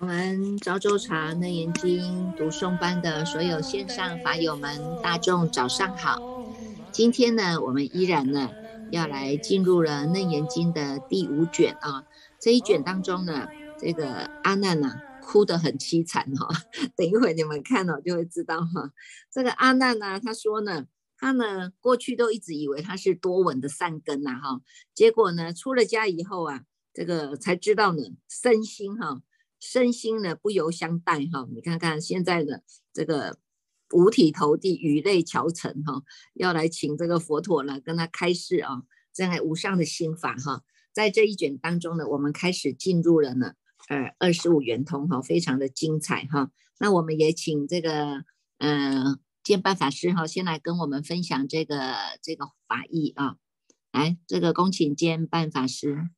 我们昭州茶楞严经读诵班的所有线上法友们，大众早上好。今天呢，我们依然呢要来进入了楞严经的第五卷啊。这一卷当中呢，这个阿难呐哭得很凄惨哈。等一会你们看了就会知道哈。这个阿难呢，他说呢，他呢过去都一直以为他是多闻的善根呐哈，结果呢出了家以后啊，这个才知道呢身心哈。身心呢不由相待哈，你看看现在的这个五体投地、语泪桥成哈，要来请这个佛陀呢跟他开示啊，这样无上的心法哈，在这一卷当中呢，我们开始进入了呢，呃，二十五圆通哈，非常的精彩哈。那我们也请这个嗯建办法师哈，先来跟我们分享这个这个法义啊，来，这个恭请建办法师。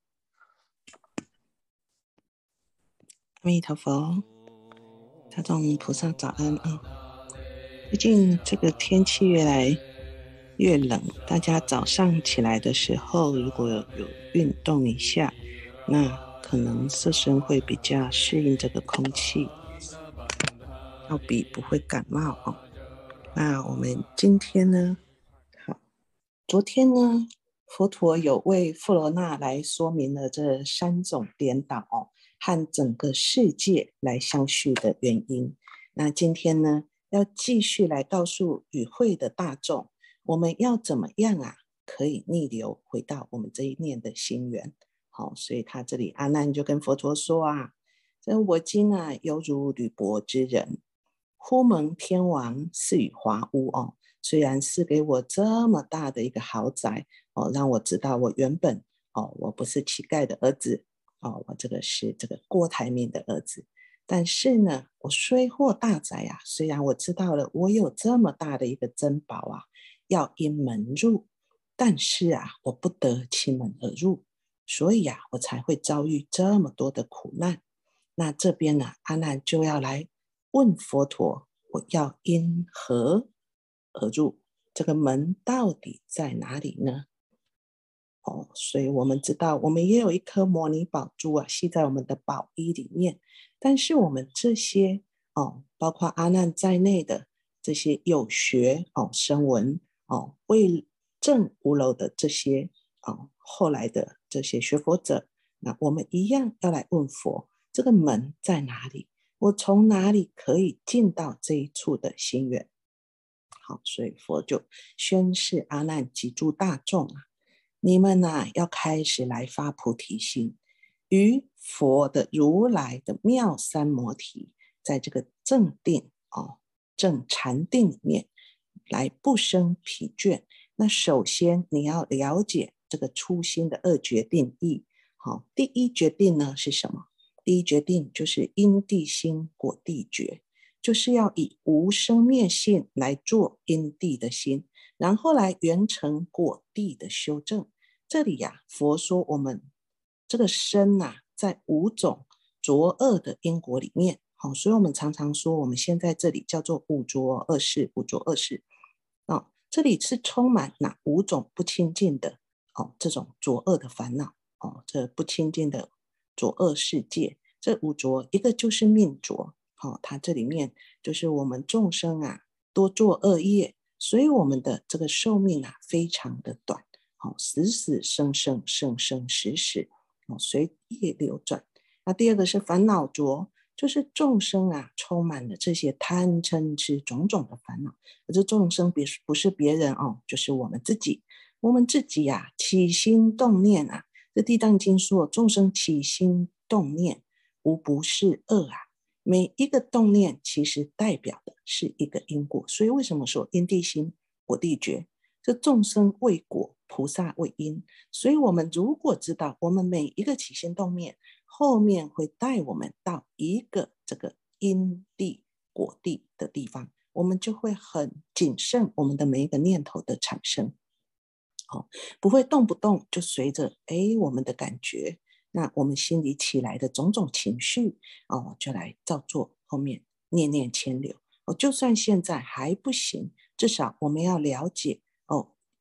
阿弥陀佛，大众菩萨早安啊！最近这个天气越来越冷，大家早上起来的时候，如果有运动一下，那可能色身会比较适应这个空气，要比不会感冒哦。那我们今天呢？好，昨天呢，佛陀有为富罗那来说明了这三种颠倒哦。和整个世界来相续的原因。那今天呢，要继续来告诉与会的大众，我们要怎么样啊，可以逆流回到我们这一念的心源。好，所以他这里阿难就跟佛陀说啊：“这我今啊，犹如履薄之人，忽蒙天王赐予华屋哦。虽然赐给我这么大的一个豪宅哦，让我知道我原本哦，我不是乞丐的儿子。”哦，我这个是这个郭台铭的儿子，但是呢，我虽获大宅啊，虽然我知道了我有这么大的一个珍宝啊，要因门入，但是啊，我不得其门而入，所以啊，我才会遭遇这么多的苦难。那这边呢，阿难就要来问佛陀，我要因何而入？这个门到底在哪里呢？哦，所以我们知道，我们也有一颗摩尼宝珠啊，系在我们的宝衣里面。但是我们这些哦，包括阿难在内的这些有学哦、声闻哦、为证无漏的这些哦，后来的这些学佛者，那我们一样要来问佛：这个门在哪里？我从哪里可以进到这一处的心愿？好，所以佛就宣示阿难及诸大众啊。你们呐，要开始来发菩提心，与佛的如来的妙三摩提，在这个正定哦，正禅定里面来不生疲倦。那首先你要了解这个初心的二决定义。好，第一决定呢是什么？第一决定就是因地心果地觉，就是要以无生灭性来做因地的心。然后来圆成果地的修正。这里呀，佛说我们这个身呐，在五种浊恶的因果里面，好，所以我们常常说，我们现在这里叫做五浊恶世，五浊恶世啊，这里是充满哪五种不清净的哦，这种浊恶的烦恼哦，这不清净的浊恶世界，这五浊一个就是命浊，好，它这里面就是我们众生啊，多做恶业。所以我们的这个寿命啊，非常的短，好，死死生生，生生死死，哦，随业流转。那第二个是烦恼浊，就是众生啊，充满了这些贪嗔痴种种的烦恼。而这众生别不是别人哦，就是我们自己。我们自己呀，起心动念啊，这地藏经说，众生起心动念，无不是恶啊。每一个动念其实代表的是一个因果，所以为什么说因地心果地觉？这众生为果，菩萨为因。所以，我们如果知道我们每一个起心动念后面会带我们到一个这个因地果地的地方，我们就会很谨慎我们的每一个念头的产生，好，不会动不动就随着哎我们的感觉。那我们心里起来的种种情绪哦，就来照做后面念念牵流哦。就算现在还不行，至少我们要了解，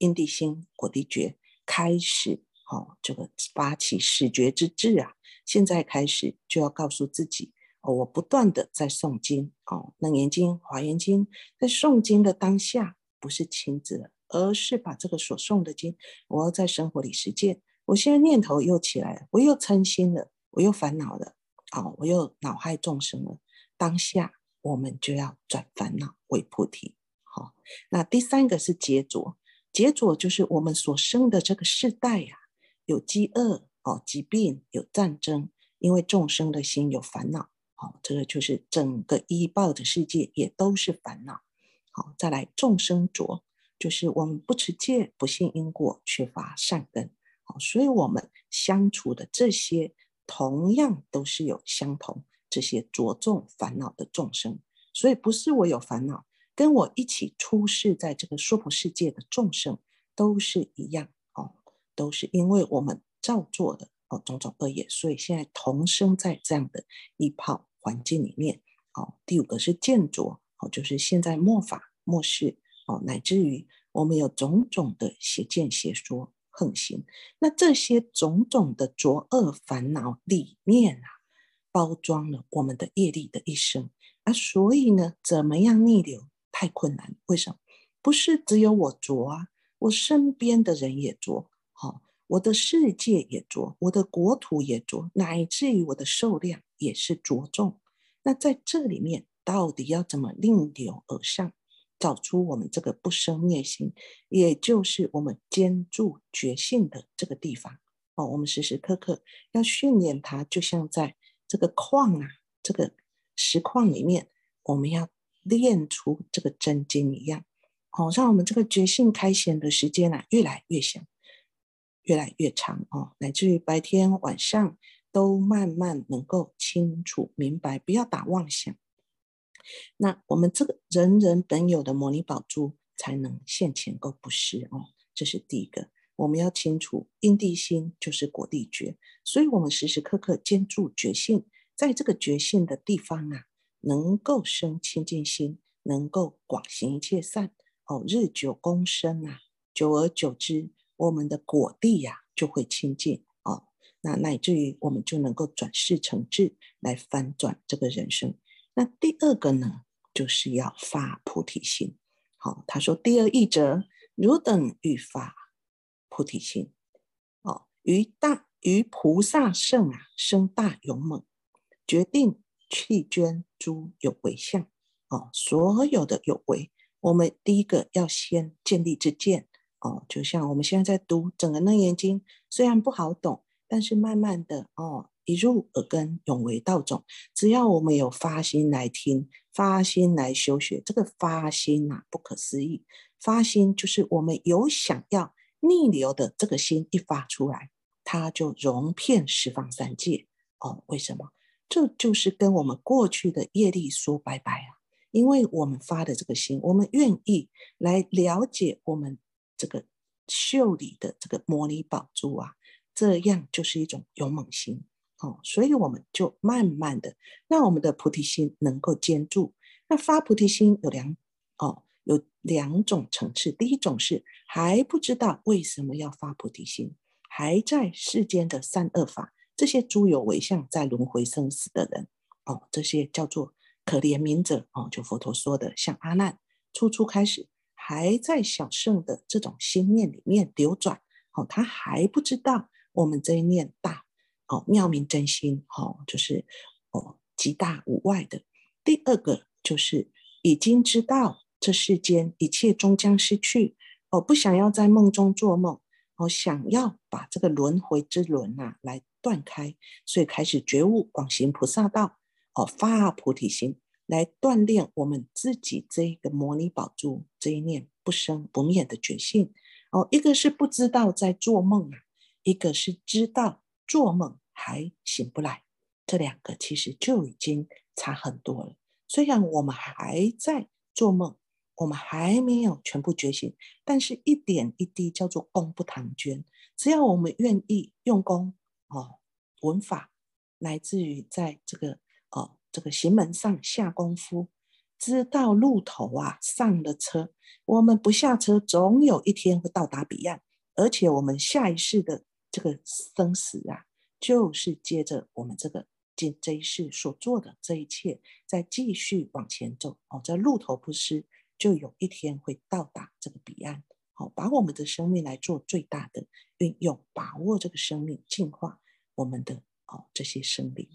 因地心果地觉开始哦，这个发起始觉之志啊。现在开始就要告诉自己，哦，我不断的在诵经哦，楞严经、华严经，在诵经的当下，不是亲自，而是把这个所诵的经，我要在生活里实践。我现在念头又起来了，我又嗔心了，我又烦恼了，哦，我又恼害众生了。当下我们就要转烦恼为菩提。好，那第三个是劫着，劫着就是我们所生的这个世代呀，有饥饿哦，疾病，有战争，因为众生的心有烦恼。好，这个就是整个医报的世界也都是烦恼。好，再来众生着，就是我们不持戒，不信因果，缺乏善根。好，所以我们相处的这些，同样都是有相同这些着重烦恼的众生。所以不是我有烦恼，跟我一起出世在这个娑婆世界的众生都是一样。哦，都是因为我们造作的哦种种恶业，所以现在同生在这样的一泡。环境里面，哦，第五个是见着，哦，就是现在末法末世，哦，乃至于我们有种种的邪见邪说横行，那这些种种的浊恶烦恼里面啊，包装了我们的业力的一生，啊，所以呢，怎么样逆流太困难？为什么？不是只有我浊啊，我身边的人也浊，好，我的世界也浊，我的国土也浊，乃至于我的寿量。也是着重，那在这里面到底要怎么逆流而上，找出我们这个不生灭心，也就是我们坚住觉性的这个地方哦。我们时时刻刻要训练它，就像在这个矿啊，这个石矿里面，我们要练出这个真经一样，好让我们这个觉性开显的时间啊，越来越长，越来越长哦，乃至于白天晚上。都慢慢能够清楚明白，不要打妄想。那我们这个人人本有的摩尼宝珠才能现前够不失哦，这是第一个。我们要清楚，因地心就是果地觉，所以我们时时刻刻坚住觉性，在这个觉性的地方啊，能够生清净心，能够广行一切善哦，日久功深啊，久而久之，我们的果地呀就会清净。那乃至于我们就能够转世成智，来翻转这个人生。那第二个呢，就是要发菩提心。好，他说第二义者，汝等欲发菩提心，哦，于大于菩萨圣啊，生大勇猛，决定弃捐诸有为相。哦，所有的有为，我们第一个要先建立之见。哦，就像我们现在在读整个楞严经，虽然不好懂。但是慢慢的哦，一入耳根，永为道种。只要我们有发心来听，发心来修学，这个发心呐，不可思议。发心就是我们有想要逆流的这个心一发出来，它就融遍十方三界哦。为什么？这就是跟我们过去的业力说拜拜啊！因为我们发的这个心，我们愿意来了解我们这个袖里的这个摩尼宝珠啊。这样就是一种勇猛心，哦，所以我们就慢慢的让我们的菩提心能够坚住。那发菩提心有两，哦，有两种层次。第一种是还不知道为什么要发菩提心，还在世间的善恶法这些诸有为相在轮回生死的人，哦，这些叫做可怜悯者，哦，就佛陀说的，像阿难初初开始还在小圣的这种心念里面流转，哦，他还不知道。我们这一念大哦，妙明真心哦，就是哦，极大无外的。第二个就是已经知道这世间一切终将失去哦，不想要在梦中做梦哦，想要把这个轮回之轮啊来断开，所以开始觉悟广行菩萨道哦，发菩提心来锻炼我们自己这一个摩尼宝珠这一念不生不灭的决心哦。一个是不知道在做梦啊。一个是知道做梦还醒不来，这两个其实就已经差很多了。虽然我们还在做梦，我们还没有全部觉醒，但是一点一滴叫做功不唐捐。只要我们愿意用功哦，文法，来自于在这个哦这个行门上下功夫，知道路头啊，上了车，我们不下车，总有一天会到达彼岸，而且我们下一世的。这个生死啊，就是接着我们这个今这一世所做的这一切，再继续往前走哦，这路头不失，就有一天会到达这个彼岸。好，把我们的生命来做最大的运用，把握这个生命，净化我们的哦这些生灵。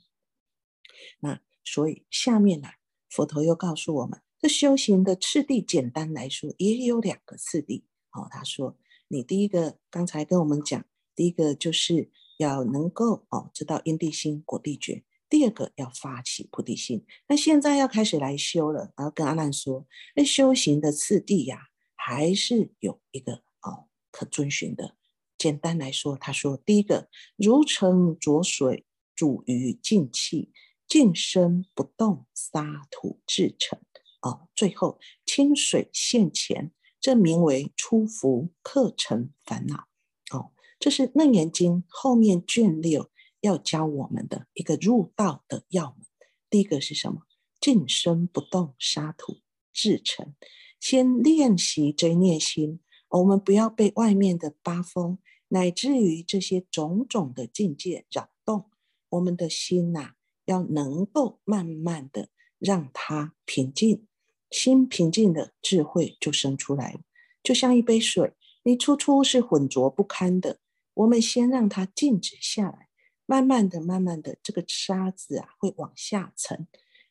那所以下面呢，佛陀又告诉我们，这修行的次第，简单来说也有两个次第。哦，他说，你第一个刚才跟我们讲，第一个就是要能够哦知道因地心果地觉，第二个要发起菩提心。那现在要开始来修了，然后跟阿难说，那修行的次第呀，还是有一个哦可遵循的。简单来说，他说，第一个如成浊水煮于净气，静身不动，沙土制成。哦，最后清水现前。这名为出伏课程烦恼，哦，这是《楞严经》后面卷六要教我们的一个入道的要门。第一个是什么？静身不动，沙土制成。先练习这念心，我们不要被外面的八风，乃至于这些种种的境界扰动。我们的心呐，要能够慢慢的让它平静。心平静的智慧就生出来了，就像一杯水，你初初是浑浊不堪的，我们先让它静止下来，慢慢的、慢慢的，这个沙子啊会往下沉，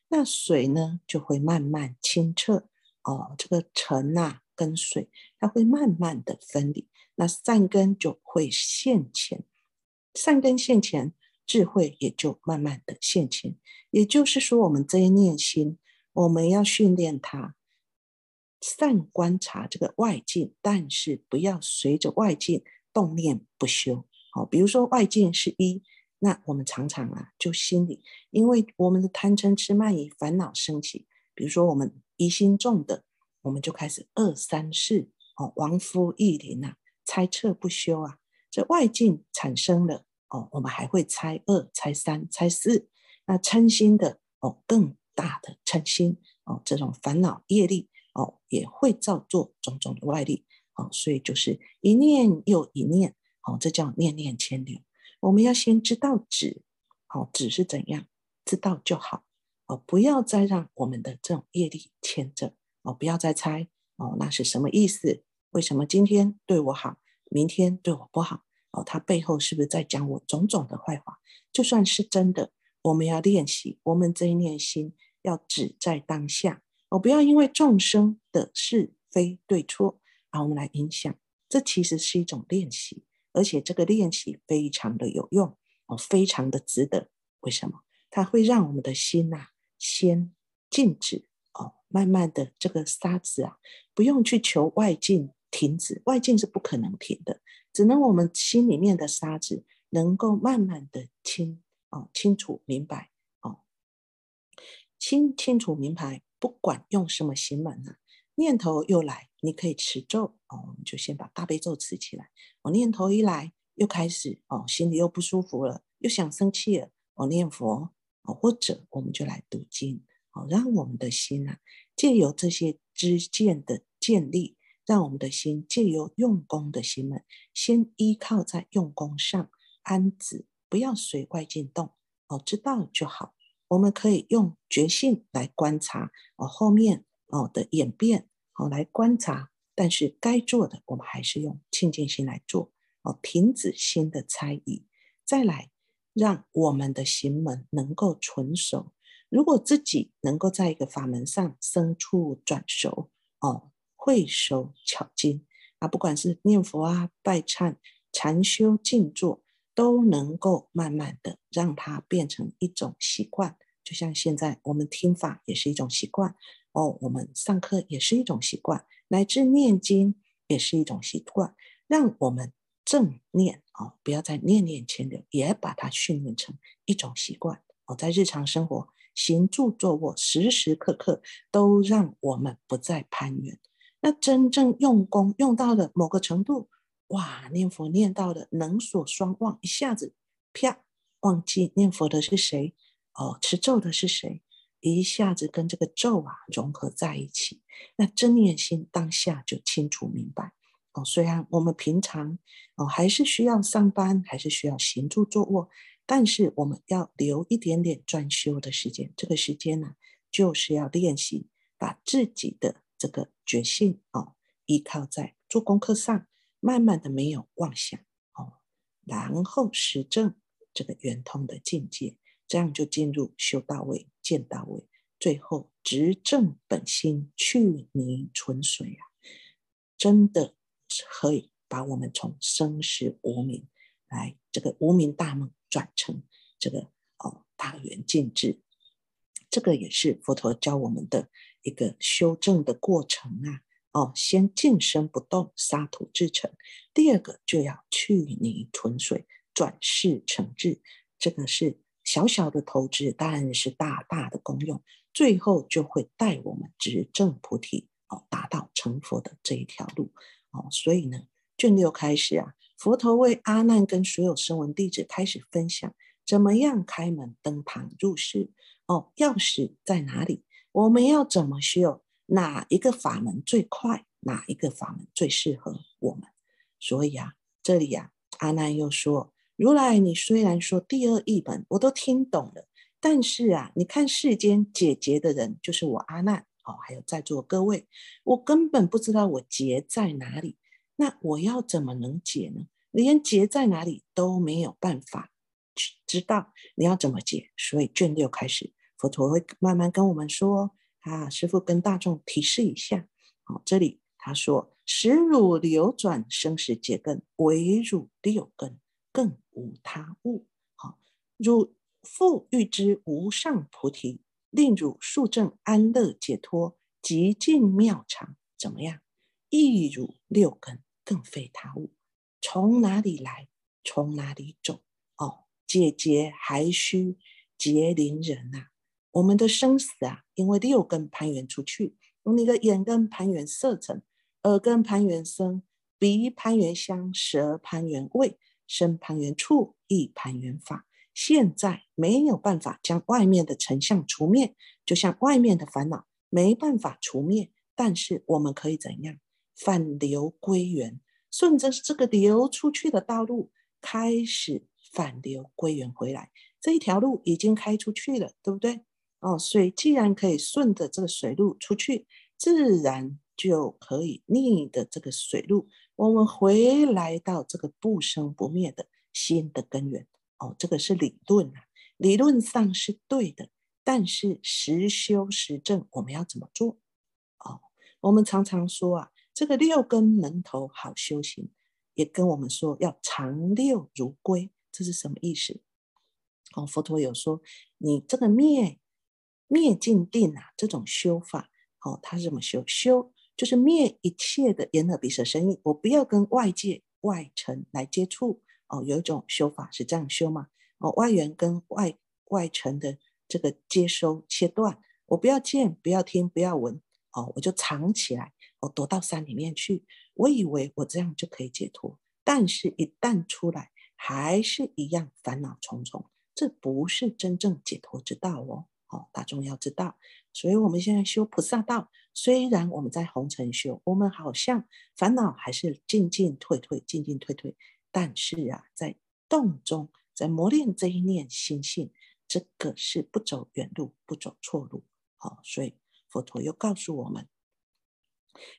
那水呢就会慢慢清澈哦。这个沉呐跟水，它会慢慢的分离，那善根就会现前，善根现前，智慧也就慢慢的现前。也就是说，我们这一念心。我们要训练它善观察这个外境，但是不要随着外境动念不休。好，比如说外境是一，那我们常常啊，就心里因为我们的贪嗔痴慢疑烦恼升起，比如说我们疑心重的，我们就开始二三四哦，亡夫益邻啊，猜测不休啊。这外境产生了哦，我们还会猜二、猜三、猜四，那嗔心的哦更。大的嗔心哦，这种烦恼业力哦，也会造作种种的外力哦，所以就是一念又一念哦，这叫念念牵流。我们要先知道止，哦，止是怎样，知道就好哦，不要再让我们的这种业力牵着哦，不要再猜哦，那是什么意思？为什么今天对我好，明天对我不好？哦，他背后是不是在讲我种种的坏话？就算是真的，我们要练习，我们这一念心。要只在当下，哦，不要因为众生的是非对错，啊，我们来影响。这其实是一种练习，而且这个练习非常的有用，哦，非常的值得。为什么？它会让我们的心呐，先静止，慢慢的这个沙子啊，不用去求外境停止，外境是不可能停的，只能我们心里面的沙子能够慢慢的清，哦，清楚明白哦。清清楚明白，不管用什么心门啊，念头又来，你可以持咒哦，我们就先把大悲咒持起来。我念头一来，又开始哦，心里又不舒服了，又想生气了，我念佛哦，或者我们就来读经哦，让我们的心啊，借由这些知见的建立，让我们的心借由用功的心门，先依靠在用功上安止，不要随外境动哦，知道就好。我们可以用觉性来观察哦，后面哦的演变哦来观察，但是该做的我们还是用清净心来做哦，停止心的猜疑，再来让我们的行门能够纯熟。如果自己能够在一个法门上生处转熟哦，会手巧精啊，不管是念佛啊、拜忏、禅修、静坐。都能够慢慢的让它变成一种习惯，就像现在我们听法也是一种习惯哦，我们上课也是一种习惯，乃至念经也是一种习惯，让我们正念哦，不要再念念牵流，也把它训练成一种习惯。哦，在日常生活行住坐卧，时时刻刻都让我们不再攀缘，那真正用功用到了某个程度。哇，念佛念到的能所双忘，一下子啪忘记念佛的是谁哦，持咒的是谁，一下子跟这个咒啊融合在一起，那真念心当下就清楚明白哦，虽然我们平常哦还是需要上班，还是需要行住坐卧，但是我们要留一点点专修的时间。这个时间呢，就是要练习把自己的这个觉性哦，依靠在做功课上，慢慢的没有妄想哦，然后实证这个圆通的境界，这样就进入修到位、见到位，最后执正本心，去泥存水啊，真的。可以把我们从生死无名来这个无名大梦转成这个哦大圆净智，这个也是佛陀教我们的一个修正的过程啊。哦，先净身不动，沙土制成；第二个就要去泥存水，转世成智。这个是小小的投资，但是大大的功用，最后就会带我们直正菩提哦，达到成佛的这一条路。哦，所以呢，卷六开始啊，佛陀为阿难跟所有声闻弟子开始分享，怎么样开门登堂入室。哦，钥匙在哪里？我们要怎么修？哪一个法门最快？哪一个法门最适合我们？所以啊，这里啊，阿难又说：如来，你虽然说第二译本我都听懂了，但是啊，你看世间解结的人，就是我阿难。哦，还有在座各位，我根本不知道我结在哪里，那我要怎么能解呢？连结在哪里都没有办法去知道，你要怎么解？所以卷六开始，佛陀会慢慢跟我们说啊，师父跟大众提示一下。好，这里他说：使汝流转生死结根，唯汝六根，更无他物。好，汝复欲知无上菩提。令汝速证安乐解脱极尽妙常，怎么样？亦如六根，更非他物。从哪里来？从哪里走？哦，解结还需结邻人呐。我们的生死啊，因为六根攀缘出去。你的眼根攀缘色尘，耳根攀缘声，鼻攀缘香，舌攀缘味，身攀缘触，意攀缘法。现在没有办法将外面的成像除灭，就像外面的烦恼没办法除灭，但是我们可以怎样反流归源，顺着这个流出去的道路开始反流归源回来，这一条路已经开出去了，对不对？哦，水既然可以顺着这个水路出去，自然就可以逆的这个水路，我们回来到这个不生不灭的心的根源。哦，这个是理论啊，理论上是对的，但是实修实证我们要怎么做？哦，我们常常说啊，这个六根门头好修行，也跟我们说要常六如归，这是什么意思？哦，佛陀有说，你这个灭灭尽定啊，这种修法，哦，他是怎么修？修就是灭一切的眼耳鼻舌身意，我不要跟外界外尘来接触。哦，有一种修法是这样修嘛？哦，外缘跟外外层的这个接收切断，我不要见，不要听，不要闻，哦，我就藏起来，我躲到山里面去。我以为我这样就可以解脱，但是一旦出来，还是一样烦恼重重。这不是真正解脱之道哦。哦，大众要知道。所以我们现在修菩萨道，虽然我们在红尘修，我们好像烦恼还是进进退退，进进退退。但是啊，在动中，在磨练这一念心性，这个是不走远路，不走错路。好，所以佛陀又告诉我们，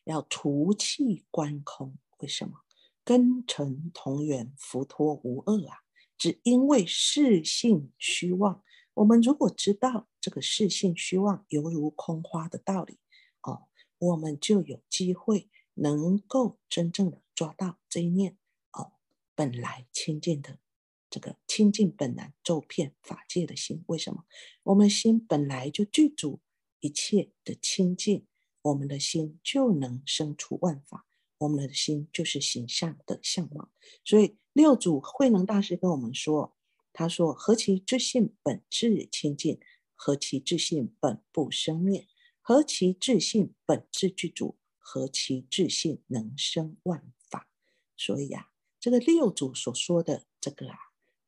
要除气观空。为什么？根尘同源，佛陀无二啊！只因为世性虚妄。我们如果知道这个世性虚妄犹如空花的道理，哦，我们就有机会能够真正的抓到这一念哦。本来清净的这个清净本来周遍法界的心，为什么我们心本来就具足一切的清净，我们的心就能生出万法，我们的心就是形象的相貌。所以六祖慧能大师跟我们说，他说：“何其自信本质清净，何其自信本不生灭，何其自信本自具足，何其自信能生万法。”所以呀。这个六祖所说的这个啊，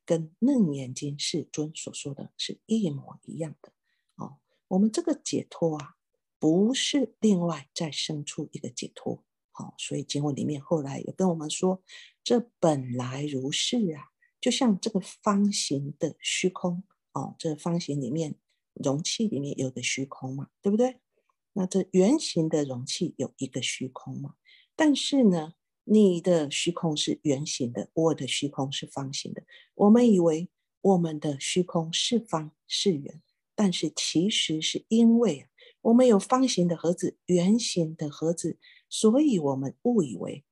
跟楞严经世尊所说的是一模一样的哦。我们这个解脱啊，不是另外再生出一个解脱好，所以经文里面后来有跟我们说，这本来如是啊，就像这个方形的虚空哦，这方形里面容器里面有个虚空嘛，对不对？那这圆形的容器有一个虚空嘛？但是呢，你的虚空是圆形的，我的虚空是方形的。我们以为我们的虚空是方是圆，但是其实是因为我们有方形的盒子、圆形的盒子，所以我们误以为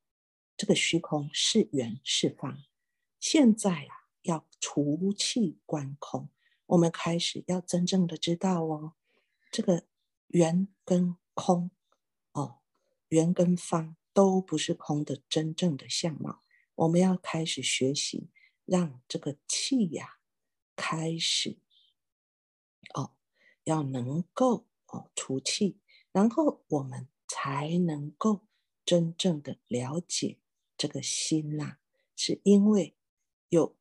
这个虚空是圆是方。现在啊，要除气观空，我们开始要真正的知道哦，这个。圆跟空，哦，圆跟方都不是空的真正的相貌。我们要开始学习，让这个气呀开始，哦，要能够哦除气，然后我们才能够真正的了解这个心呐，是因为有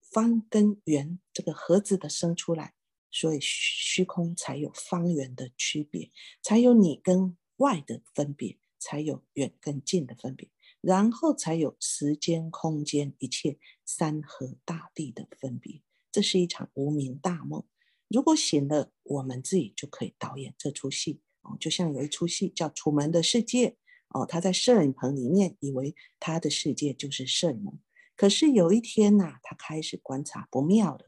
方跟圆这个盒子的生出来。所以虚空才有方圆的区别，才有你跟外的分别，才有远跟近的分别，然后才有时间、空间、一切山河大地的分别。这是一场无名大梦。如果醒了，我们自己就可以导演这出戏哦。就像有一出戏叫《楚门的世界》哦，他在摄影棚里面以为他的世界就是摄影，可是有一天呐，他开始观察不妙了。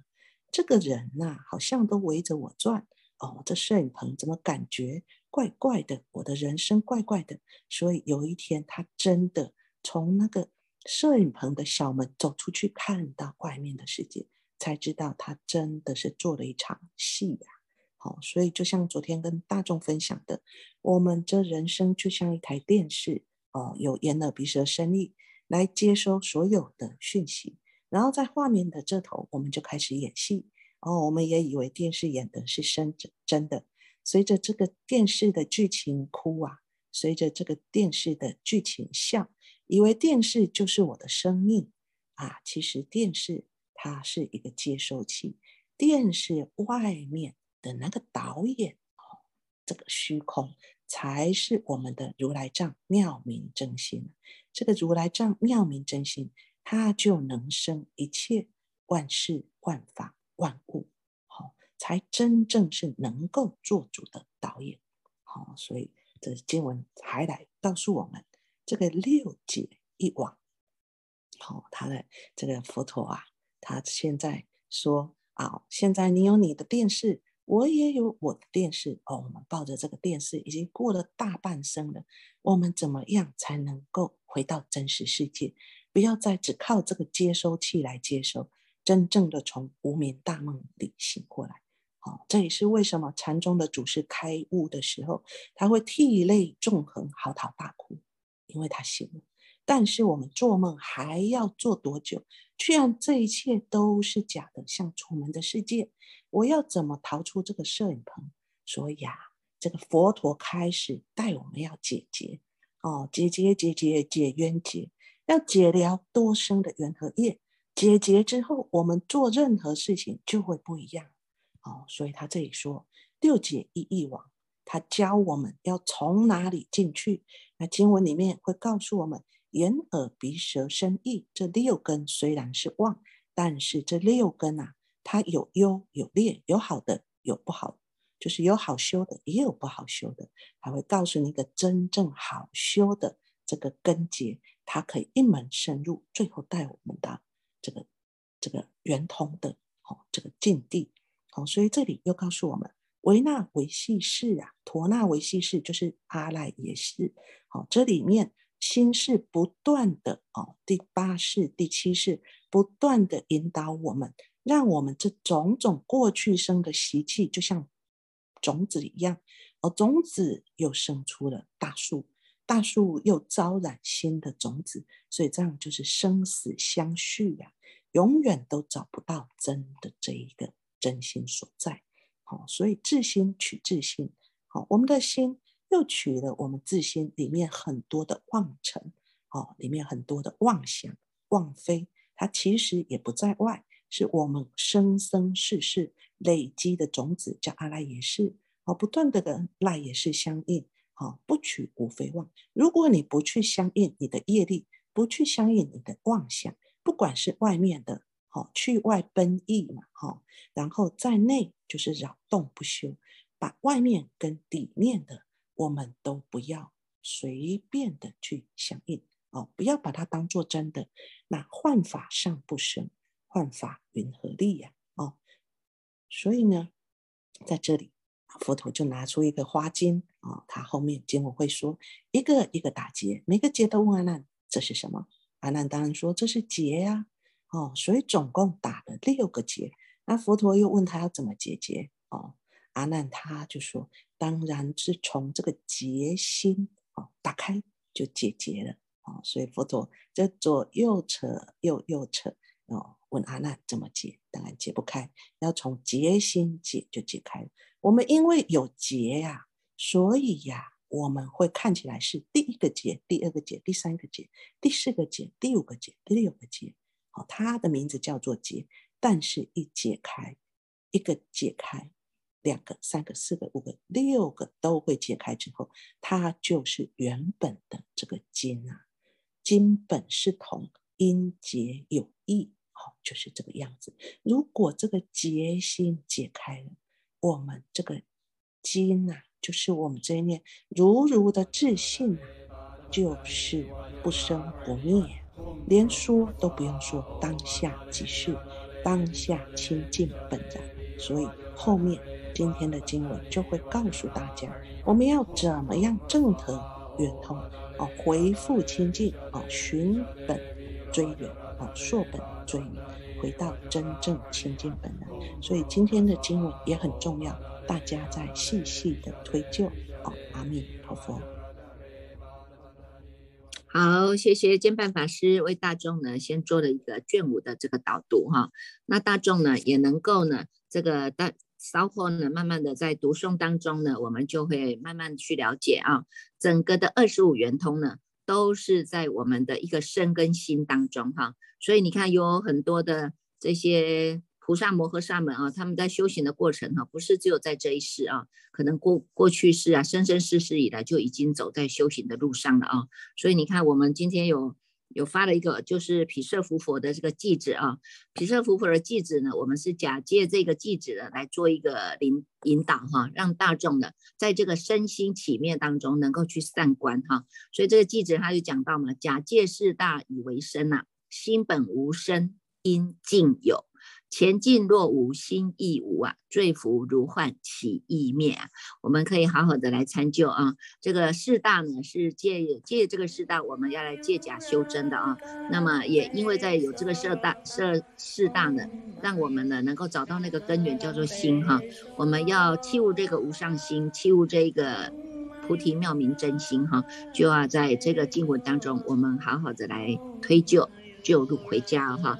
这个人呐，好像都围着我转哦。这摄影棚怎么感觉怪怪的？我的人生怪怪的。所以有一天，他真的从那个摄影棚的小门走出去，看到外面的世界，才知道他真的是做了一场戏呀。好，所以就像昨天跟大众分享的，我们这人生就像一台电视哦，有眼耳鼻舌身意来接收所有的讯息。然后在画面的这头，我们就开始演戏哦。我们也以为电视演的是真真的。随着这个电视的剧情哭啊，随着这个电视的剧情笑，以为电视就是我的生命啊。其实电视它是一个接收器，电视外面的那个导演哦，这个虚空才是我们的如来藏妙明真心。这个如来藏妙明真心。它就能生一切万事万法万物，好，才真正是能够做主的导演，好，所以这经文还来告诉我们，这个六界一网，好，他的这个佛陀啊，他现在说啊，现在你有你的电视，我也有我的电视，哦，我们抱着这个电视已经过了大半生了，我们怎么样才能够回到真实世界？不要再只靠这个接收器来接收，真正的从无眠大梦里醒过来。好，这也是为什么禅宗的祖师开悟的时候，他会涕泪纵横、嚎啕大哭，因为他醒了。但是我们做梦还要做多久？居然这一切都是假的，像楚门的世界，我要怎么逃出这个摄影棚？所以啊，这个佛陀开始带我们要解结哦，解结解结解冤结。要解了多生的缘和业，解结之后，我们做任何事情就会不一样。哦，所以他这里说六解一意往，他教我们要从哪里进去。那经文里面会告诉我们，眼耳鼻舌身意这六根虽然是妄，但是这六根啊，它有优有劣，有好的有不好，就是有好修的，也有不好修的。他会告诉你一个真正好修的这个根结。它可以一门深入，最后带我们到这个这个圆通的哦这个境地哦，所以这里又告诉我们，维纳维系世啊，陀那维系世就是阿赖耶识。好，这里面心是不断的哦，第八世、第七世不断的引导我们，让我们这种种过去生的习气，就像种子一样，而种子又生出了大树。大树又招染新的种子，所以这样就是生死相续呀，永远都找不到真的这一个真心所在。好，所以自心取自心，好，我们的心又取了我们自心里面很多的妄尘，哦，里面很多的妄想、妄非，它其实也不在外，是我们生生世世累积的种子，叫阿赖耶识，哦，不断的跟赖耶识相应。好，不取无非妄。如果你不去相应你的业力，不去相应你的妄想，不管是外面的，好去外奔逸嘛，好，然后在内就是扰动不休，把外面跟里面的，我们都不要随便的去相应，哦，不要把它当做真的。那幻法上不生，幻法云何立呀？哦，所以呢，在这里。佛陀就拿出一个花巾啊，他后面经文会说一个一个打结，每个结都问阿难这是什么？阿难当然说这是结呀，哦，所以总共打了六个结。那佛陀又问他要怎么解结？哦，阿难他就说当然是从这个结心哦打开就解结了哦，所以佛陀这左右扯右右扯哦，问阿难怎么解？当然解不开，要从结心解就解开了。我们因为有结呀，所以呀，我们会看起来是第一个结、第二个结、第三个结、第四个结、第五个结、第六个结。好，它的名字叫做结，但是一解开，一个解开，两个、三个、四个、五个、六个都会解开之后，它就是原本的这个金啊。金本是同，因结有异，好，就是这个样子。如果这个结心解开了。我们这个金呐，就是我们这一念如如的自信呐，就是不生不灭，连说都不用说，当下即是，当下清净本然。所以后面今天的经文就会告诉大家，我们要怎么样正得圆通哦，回复清净哦，寻本追源哦，溯本追源。回到真正清净本来，所以今天的经文也很重要，大家在细细的推究。哦，阿弥陀佛。好，谢谢监办法师为大众呢先做了一个卷五的这个导读哈，那大众呢也能够呢这个大稍后呢慢慢的在读诵当中呢，我们就会慢慢去了解啊，整个的二十五圆通呢。都是在我们的一个身跟心当中哈，所以你看有很多的这些菩萨摩诃萨们啊，他们在修行的过程哈，不是只有在这一世啊，可能过过去世啊，生生世世以来就已经走在修行的路上了啊，所以你看我们今天有。有发了一个，就是毗舍浮佛的这个记子啊，毗舍浮佛的记子呢，我们是假借这个记子呢来做一个引引导哈，让大众呢在这个身心起灭当中能够去散观哈，所以这个记子他就讲到嘛，假借事大以为身呐，心本无身，因境有。前进若无心亦无啊，坠福如幻起意灭啊。我们可以好好的来参究啊。这个四大呢是借借这个四大，我们要来借假修真的啊。那么也因为在有这个四大四四大呢，让我们呢能够找到那个根源叫做心哈。我们要弃悟这个无上心，弃悟这个菩提妙明真心哈，就要在这个经文当中，我们好好的来推就就入回家哈。